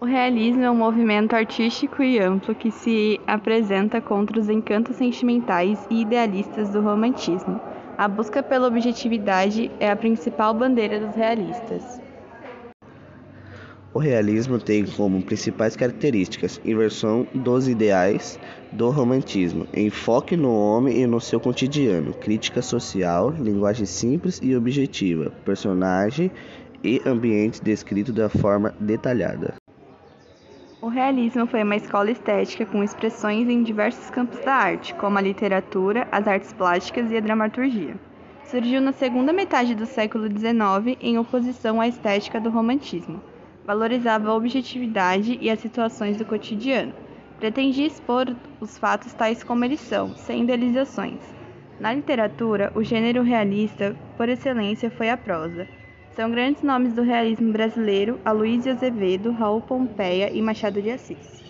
O realismo é um movimento artístico e amplo que se apresenta contra os encantos sentimentais e idealistas do romantismo. A busca pela objetividade é a principal bandeira dos realistas. O realismo tem como principais características inversão dos ideais do romantismo, enfoque no homem e no seu cotidiano, crítica social, linguagem simples e objetiva, personagem e ambiente descrito da forma detalhada. O realismo foi uma escola estética com expressões em diversos campos da arte, como a literatura, as artes plásticas e a dramaturgia. Surgiu na segunda metade do século XIX em oposição à estética do romantismo. Valorizava a objetividade e as situações do cotidiano. Pretendia expor os fatos tais como eles são, sem idealizações. Na literatura, o gênero realista, por excelência, foi a prosa. São grandes nomes do realismo brasileiro Aloysio Azevedo, Raul Pompeia e Machado de Assis.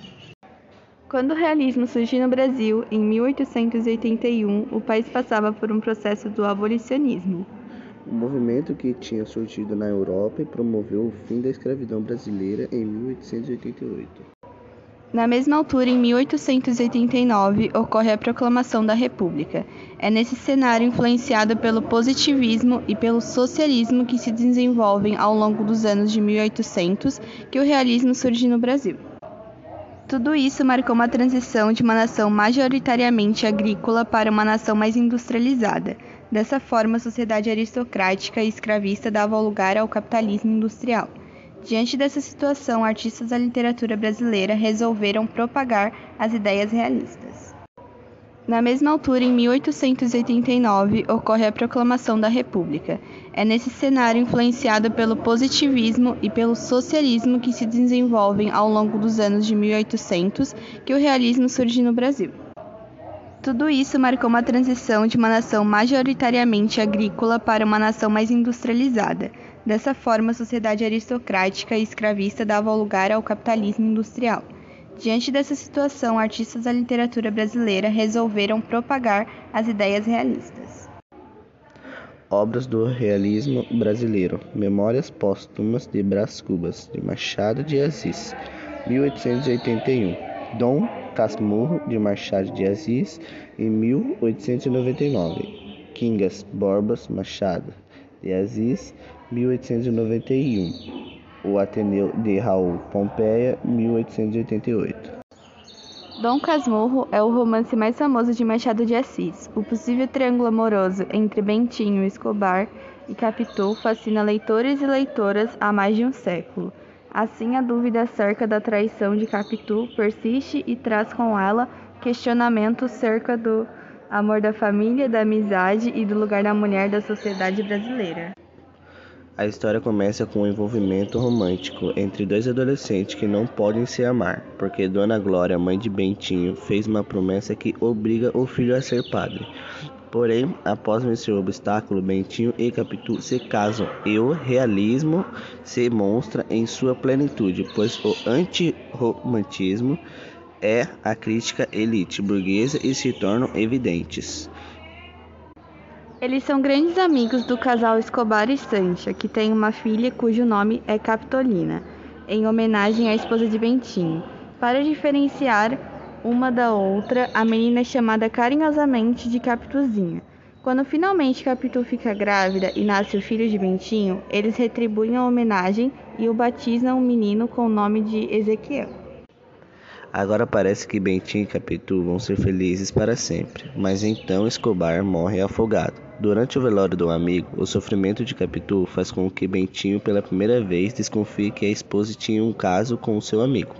Quando o realismo surgiu no Brasil, em 1881, o país passava por um processo do abolicionismo. Um movimento que tinha surgido na Europa e promoveu o fim da escravidão brasileira em 1888. Na mesma altura, em 1889, ocorre a Proclamação da República. É nesse cenário influenciado pelo positivismo e pelo socialismo que se desenvolvem ao longo dos anos de 1800 que o realismo surge no Brasil. Tudo isso marcou uma transição de uma nação majoritariamente agrícola para uma nação mais industrializada. Dessa forma, a sociedade aristocrática e escravista dava lugar ao capitalismo industrial. Diante dessa situação, artistas da literatura brasileira resolveram propagar as ideias realistas. Na mesma altura, em 1889, ocorre a Proclamação da República. É nesse cenário influenciado pelo positivismo e pelo socialismo que se desenvolvem ao longo dos anos de 1800 que o realismo surge no Brasil. Tudo isso marcou uma transição de uma nação majoritariamente agrícola para uma nação mais industrializada. Dessa forma, a sociedade aristocrática e escravista dava lugar ao capitalismo industrial. Diante dessa situação, artistas da literatura brasileira resolveram propagar as ideias realistas. Obras do realismo brasileiro: Memórias Póstumas de Brás Cubas, de Machado de Assis, 1881. Dom Casmurro, de Machado de Assis, em 1899. Quingas Borbas Machado de Assis, 1891. O Ateneu de Raul Pompeia, 1888. Dom Casmurro é o romance mais famoso de Machado de Assis. O possível triângulo amoroso entre Bentinho, Escobar e Capitu fascina leitores e leitoras há mais de um século. Assim, a dúvida acerca da traição de Capitu persiste e traz com ela questionamentos acerca do amor da família, da amizade e do lugar da mulher da sociedade brasileira. A história começa com um envolvimento romântico entre dois adolescentes que não podem se amar, porque Dona Glória, mãe de Bentinho, fez uma promessa que obriga o filho a ser padre. Porém, após vencer o obstáculo, Bentinho e Capitu se casam e o realismo se mostra em sua plenitude, pois o antirromantismo é a crítica elite burguesa e se tornam evidentes. Eles são grandes amigos do casal Escobar e Sancha, que tem uma filha cujo nome é Capitolina, em homenagem à esposa de Bentinho. Para diferenciar uma da outra, a menina é chamada carinhosamente de Capituzinha. Quando finalmente Capitu fica grávida e nasce o filho de Bentinho, eles retribuem a homenagem e o batizam o menino com o nome de Ezequiel. Agora parece que Bentinho e Capitu vão ser felizes para sempre, mas então Escobar morre afogado. Durante o velório do amigo, o sofrimento de Capitu faz com que Bentinho pela primeira vez desconfie que a esposa tinha um caso com o seu amigo,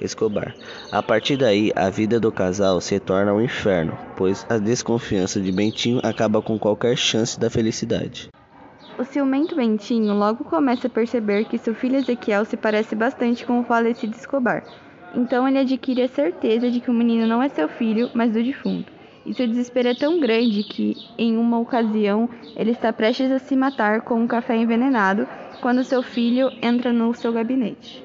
Escobar. A partir daí, a vida do casal se torna um inferno, pois a desconfiança de Bentinho acaba com qualquer chance da felicidade. O ciumento Bentinho logo começa a perceber que seu filho Ezequiel se parece bastante com o falecido Escobar. Então ele adquire a certeza de que o menino não é seu filho, mas do defunto e seu desespero é tão grande que, em uma ocasião, ele está prestes a se matar com um café envenenado quando seu filho entra no seu gabinete.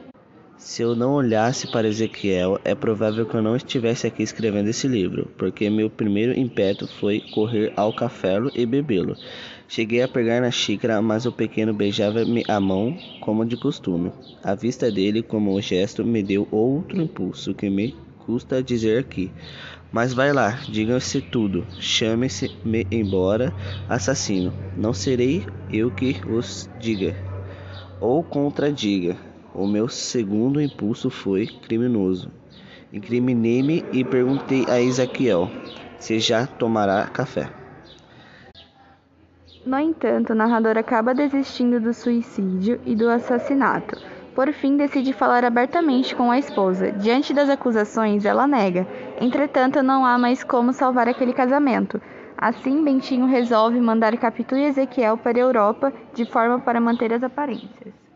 Se eu não olhasse para Ezequiel, é provável que eu não estivesse aqui escrevendo esse livro, porque meu primeiro impeto foi correr ao café e bebê-lo. Cheguei a pegar na xícara, mas o pequeno beijava-me a mão como de costume. A vista dele, como um gesto, me deu outro impulso que me custa dizer aqui. Mas vai lá, diga-se tudo. Chame-se-me embora, assassino. Não serei eu que os diga ou contradiga. O meu segundo impulso foi criminoso. Incriminei-me e perguntei a Ezequiel se já tomará café. No entanto, o narrador acaba desistindo do suicídio e do assassinato. Por fim, decide falar abertamente com a esposa. Diante das acusações, ela nega. Entretanto, não há mais como salvar aquele casamento. Assim, Bentinho resolve mandar Capitu e Ezequiel para a Europa de forma para manter as aparências.